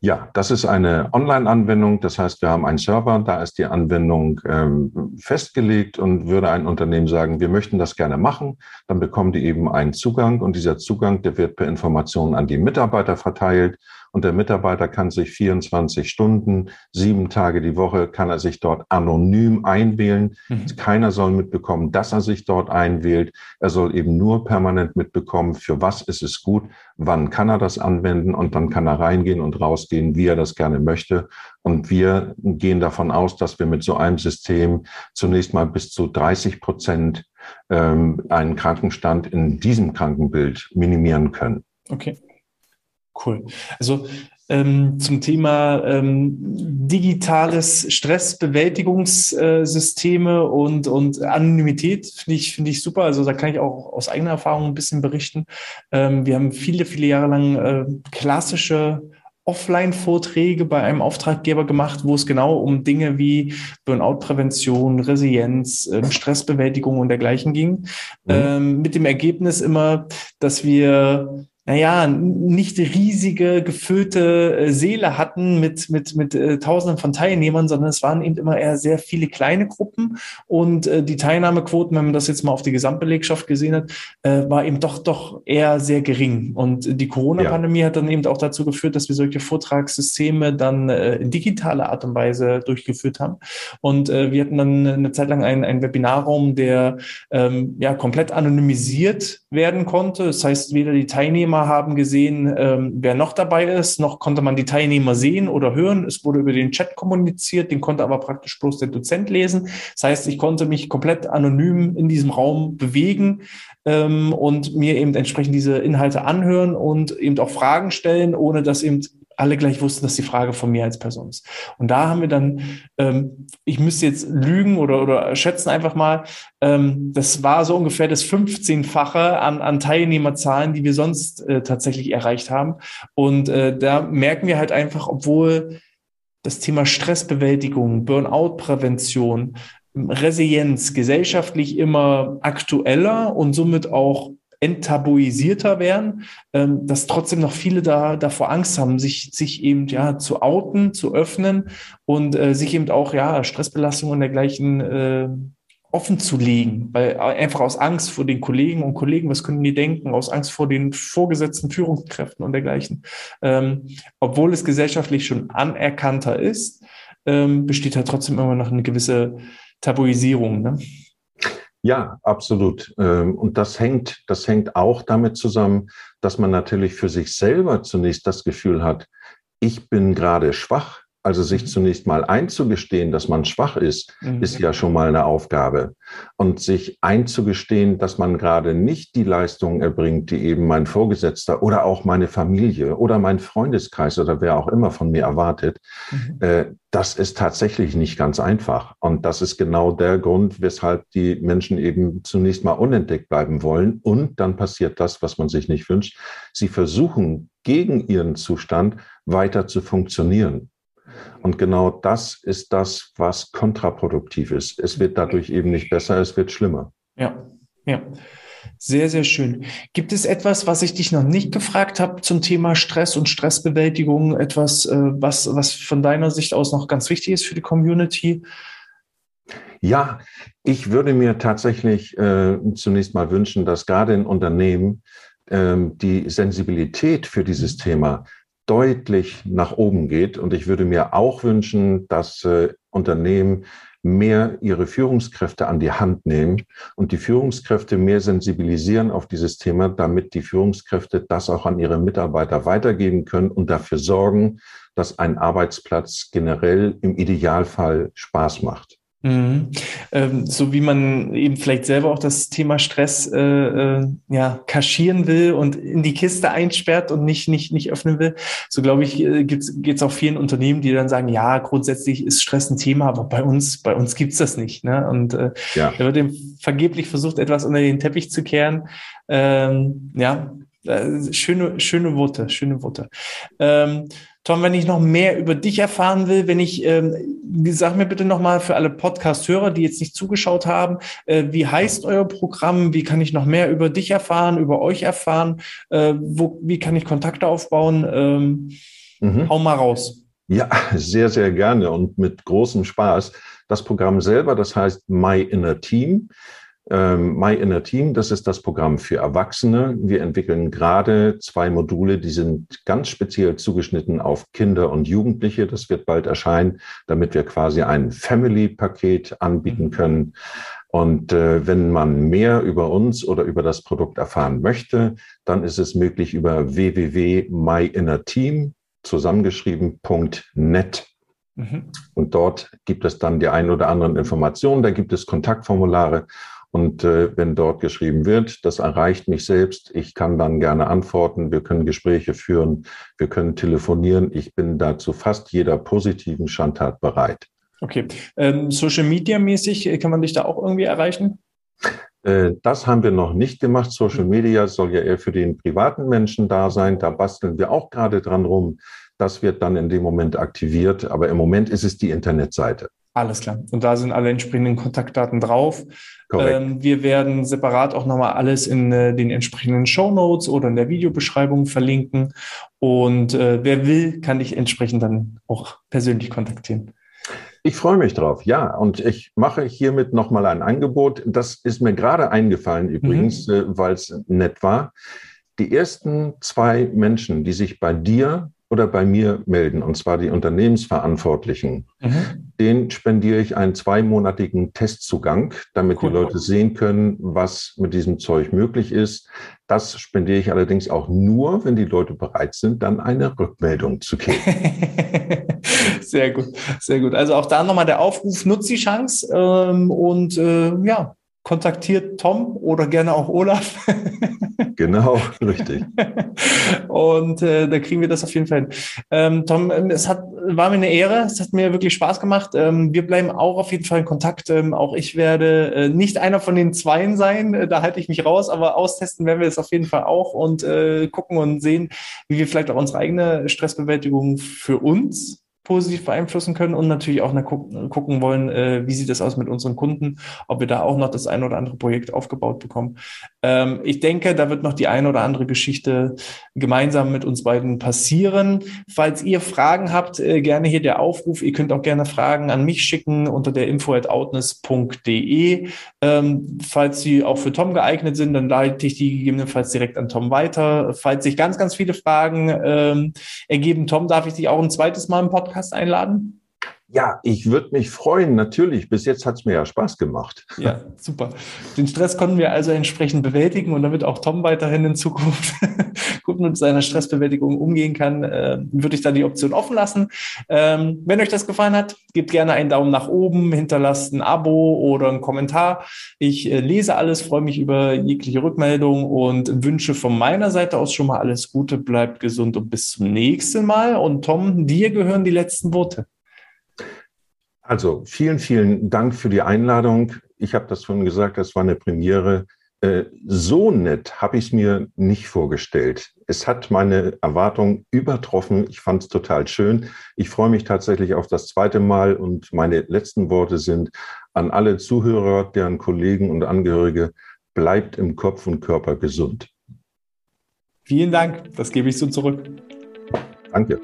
Ja, das ist eine Online-Anwendung. Das heißt, wir haben einen Server, da ist die Anwendung ähm, festgelegt und würde ein Unternehmen sagen, wir möchten das gerne machen, dann bekommen die eben einen Zugang und dieser Zugang, der wird per Information an die Mitarbeiter verteilt und der Mitarbeiter kann sich 24 Stunden, sieben Tage die Woche, kann er sich dort anonym einwählen. Mhm. Keiner soll mitbekommen, dass er sich dort einwählt. Er soll eben nur permanent mitbekommen, für was ist es gut, wann kann er das anwenden und dann kann er reingehen und rausgehen, wie er das gerne möchte. Und wir gehen davon aus, dass wir mit so einem System zunächst mal bis zu 30 Prozent ähm, einen Krankenstand in diesem Krankenbild minimieren können. Okay. Cool. Also ähm, zum Thema ähm, digitales Stressbewältigungssysteme und, und Anonymität finde ich, finde ich super. Also da kann ich auch aus eigener Erfahrung ein bisschen berichten. Ähm, wir haben viele, viele Jahre lang äh, klassische Offline-Vorträge bei einem Auftraggeber gemacht, wo es genau um Dinge wie Burnout-Prävention, Resilienz, äh, Stressbewältigung und dergleichen ging. Mhm. Ähm, mit dem Ergebnis immer, dass wir naja, nicht riesige, gefüllte äh, Seele hatten mit, mit, mit äh, Tausenden von Teilnehmern, sondern es waren eben immer eher sehr viele kleine Gruppen und äh, die Teilnahmequoten, wenn man das jetzt mal auf die Gesamtbelegschaft gesehen hat, äh, war eben doch, doch eher sehr gering. Und die Corona-Pandemie ja. hat dann eben auch dazu geführt, dass wir solche Vortragssysteme dann äh, in digitaler Art und Weise durchgeführt haben. Und äh, wir hatten dann eine Zeit lang einen, einen Webinarraum, der ähm, ja komplett anonymisiert werden konnte. Das heißt, weder die Teilnehmer Teilnehmer haben gesehen, ähm, wer noch dabei ist, noch konnte man die Teilnehmer sehen oder hören. Es wurde über den Chat kommuniziert, den konnte aber praktisch bloß der Dozent lesen. Das heißt, ich konnte mich komplett anonym in diesem Raum bewegen ähm, und mir eben entsprechend diese Inhalte anhören und eben auch Fragen stellen, ohne dass eben alle gleich wussten, dass die Frage von mir als Person ist. Und da haben wir dann, ähm, ich müsste jetzt lügen oder, oder schätzen einfach mal, ähm, das war so ungefähr das 15-fache an, an Teilnehmerzahlen, die wir sonst äh, tatsächlich erreicht haben. Und äh, da merken wir halt einfach, obwohl das Thema Stressbewältigung, Burnout-Prävention, Resilienz gesellschaftlich immer aktueller und somit auch enttabuisierter werden, ähm, dass trotzdem noch viele da davor Angst haben, sich, sich eben ja zu outen, zu öffnen und äh, sich eben auch ja Stressbelastung und dergleichen äh, offen zu legen, weil einfach aus Angst vor den Kollegen und Kollegen, was können die denken, aus Angst vor den vorgesetzten Führungskräften und dergleichen. Ähm, obwohl es gesellschaftlich schon anerkannter ist, ähm, besteht halt trotzdem immer noch eine gewisse Tabuisierung. Ne? Ja, absolut. Ähm, und das hängt, das hängt auch damit zusammen, dass man natürlich für sich selber zunächst das Gefühl hat, ich bin gerade schwach also sich mhm. zunächst mal einzugestehen, dass man schwach ist, mhm. ist ja schon mal eine Aufgabe. Und sich einzugestehen, dass man gerade nicht die Leistungen erbringt, die eben mein Vorgesetzter oder auch meine Familie oder mein Freundeskreis oder wer auch immer von mir erwartet, mhm. äh, das ist tatsächlich nicht ganz einfach. Und das ist genau der Grund, weshalb die Menschen eben zunächst mal unentdeckt bleiben wollen. Und dann passiert das, was man sich nicht wünscht. Sie versuchen gegen ihren Zustand weiter zu funktionieren. Und genau das ist das, was kontraproduktiv ist. Es wird dadurch eben nicht besser, es wird schlimmer. Ja, ja. Sehr, sehr schön. Gibt es etwas, was ich dich noch nicht gefragt habe zum Thema Stress und Stressbewältigung? Etwas, äh, was, was von deiner Sicht aus noch ganz wichtig ist für die Community? Ja, ich würde mir tatsächlich äh, zunächst mal wünschen, dass gerade in Unternehmen äh, die Sensibilität für dieses Thema deutlich nach oben geht. Und ich würde mir auch wünschen, dass äh, Unternehmen mehr ihre Führungskräfte an die Hand nehmen und die Führungskräfte mehr sensibilisieren auf dieses Thema, damit die Führungskräfte das auch an ihre Mitarbeiter weitergeben können und dafür sorgen, dass ein Arbeitsplatz generell im Idealfall Spaß macht. Mhm. Ähm, so wie man eben vielleicht selber auch das Thema Stress äh, äh, ja, kaschieren will und in die Kiste einsperrt und nicht, nicht, nicht öffnen will. So glaube ich, äh, geht es auch vielen Unternehmen, die dann sagen, ja, grundsätzlich ist Stress ein Thema, aber bei uns, bei uns gibt's das nicht. Ne? Und äh, ja. da wird eben vergeblich versucht, etwas unter den Teppich zu kehren. Ähm, ja, schöne, schöne Worte, schöne Worte. Ähm, Tom, wenn ich noch mehr über dich erfahren will, wenn ich, ähm, sag mir bitte nochmal für alle Podcast-Hörer, die jetzt nicht zugeschaut haben, äh, wie heißt euer Programm? Wie kann ich noch mehr über dich erfahren, über euch erfahren? Äh, wo, wie kann ich Kontakte aufbauen? Ähm, mhm. Hau mal raus. Ja, sehr, sehr gerne und mit großem Spaß. Das Programm selber, das heißt My Inner Team. Ähm, My Inner Team, das ist das Programm für Erwachsene. Wir entwickeln gerade zwei Module, die sind ganz speziell zugeschnitten auf Kinder und Jugendliche. Das wird bald erscheinen, damit wir quasi ein Family-Paket anbieten mhm. können. Und äh, wenn man mehr über uns oder über das Produkt erfahren möchte, dann ist es möglich über www.myinnerteam zusammengeschrieben.net. Mhm. Und dort gibt es dann die ein oder anderen Informationen, da gibt es Kontaktformulare und äh, wenn dort geschrieben wird, das erreicht mich selbst, ich kann dann gerne antworten, wir können Gespräche führen, wir können telefonieren. Ich bin da zu fast jeder positiven Schandtat bereit. Okay. Ähm, Social Media mäßig, äh, kann man dich da auch irgendwie erreichen? Äh, das haben wir noch nicht gemacht. Social Media soll ja eher für den privaten Menschen da sein. Da basteln wir auch gerade dran rum. Das wird dann in dem Moment aktiviert. Aber im Moment ist es die Internetseite. Alles klar. Und da sind alle entsprechenden Kontaktdaten drauf. Ähm, wir werden separat auch nochmal alles in äh, den entsprechenden Show Notes oder in der Videobeschreibung verlinken. Und äh, wer will, kann dich entsprechend dann auch persönlich kontaktieren. Ich freue mich drauf, ja. Und ich mache hiermit nochmal ein Angebot. Das ist mir gerade eingefallen übrigens, mhm. äh, weil es nett war. Die ersten zwei Menschen, die sich bei dir oder bei mir melden, und zwar die Unternehmensverantwortlichen. Mhm. Den spendiere ich einen zweimonatigen Testzugang, damit cool. die Leute sehen können, was mit diesem Zeug möglich ist. Das spendiere ich allerdings auch nur, wenn die Leute bereit sind, dann eine Rückmeldung zu geben. sehr gut, sehr gut. Also auch da nochmal der Aufruf, nutzt die Chance ähm, und äh, ja, kontaktiert Tom oder gerne auch Olaf. genau, richtig. Und äh, da kriegen wir das auf jeden Fall hin. Ähm, Tom, ähm, es hat, war mir eine Ehre, es hat mir wirklich Spaß gemacht. Ähm, wir bleiben auch auf jeden Fall in Kontakt. Ähm, auch ich werde äh, nicht einer von den Zweien sein, äh, da halte ich mich raus, aber austesten werden wir es auf jeden Fall auch und äh, gucken und sehen, wie wir vielleicht auch unsere eigene Stressbewältigung für uns positiv beeinflussen können und natürlich auch gucken wollen, äh, wie sieht es aus mit unseren Kunden, ob wir da auch noch das ein oder andere Projekt aufgebaut bekommen. Ähm, ich denke, da wird noch die ein oder andere Geschichte gemeinsam mit uns beiden passieren. Falls ihr Fragen habt, äh, gerne hier der Aufruf. Ihr könnt auch gerne Fragen an mich schicken unter der info at outness.de. Ähm, falls sie auch für Tom geeignet sind, dann leite ich die gegebenenfalls direkt an Tom weiter. Falls sich ganz, ganz viele Fragen ähm, ergeben, Tom, darf ich dich auch ein zweites Mal im Podcast Podcast einladen? Ja, ich würde mich freuen, natürlich. Bis jetzt hat es mir ja Spaß gemacht. Ja, super. Den Stress konnten wir also entsprechend bewältigen und damit auch Tom weiterhin in Zukunft gut mit seiner Stressbewältigung umgehen kann, äh, würde ich da die Option offen lassen. Ähm, wenn euch das gefallen hat, gebt gerne einen Daumen nach oben, hinterlasst ein Abo oder einen Kommentar. Ich äh, lese alles, freue mich über jegliche Rückmeldung und wünsche von meiner Seite aus schon mal alles Gute, bleibt gesund und bis zum nächsten Mal. Und Tom, dir gehören die letzten Worte. Also vielen, vielen Dank für die Einladung. Ich habe das schon gesagt, das war eine Premiere. Äh, so nett habe ich es mir nicht vorgestellt. Es hat meine Erwartungen übertroffen. Ich fand es total schön. Ich freue mich tatsächlich auf das zweite Mal und meine letzten Worte sind an alle Zuhörer, deren Kollegen und Angehörige, bleibt im Kopf und Körper gesund. Vielen Dank. Das gebe ich so zurück. Danke.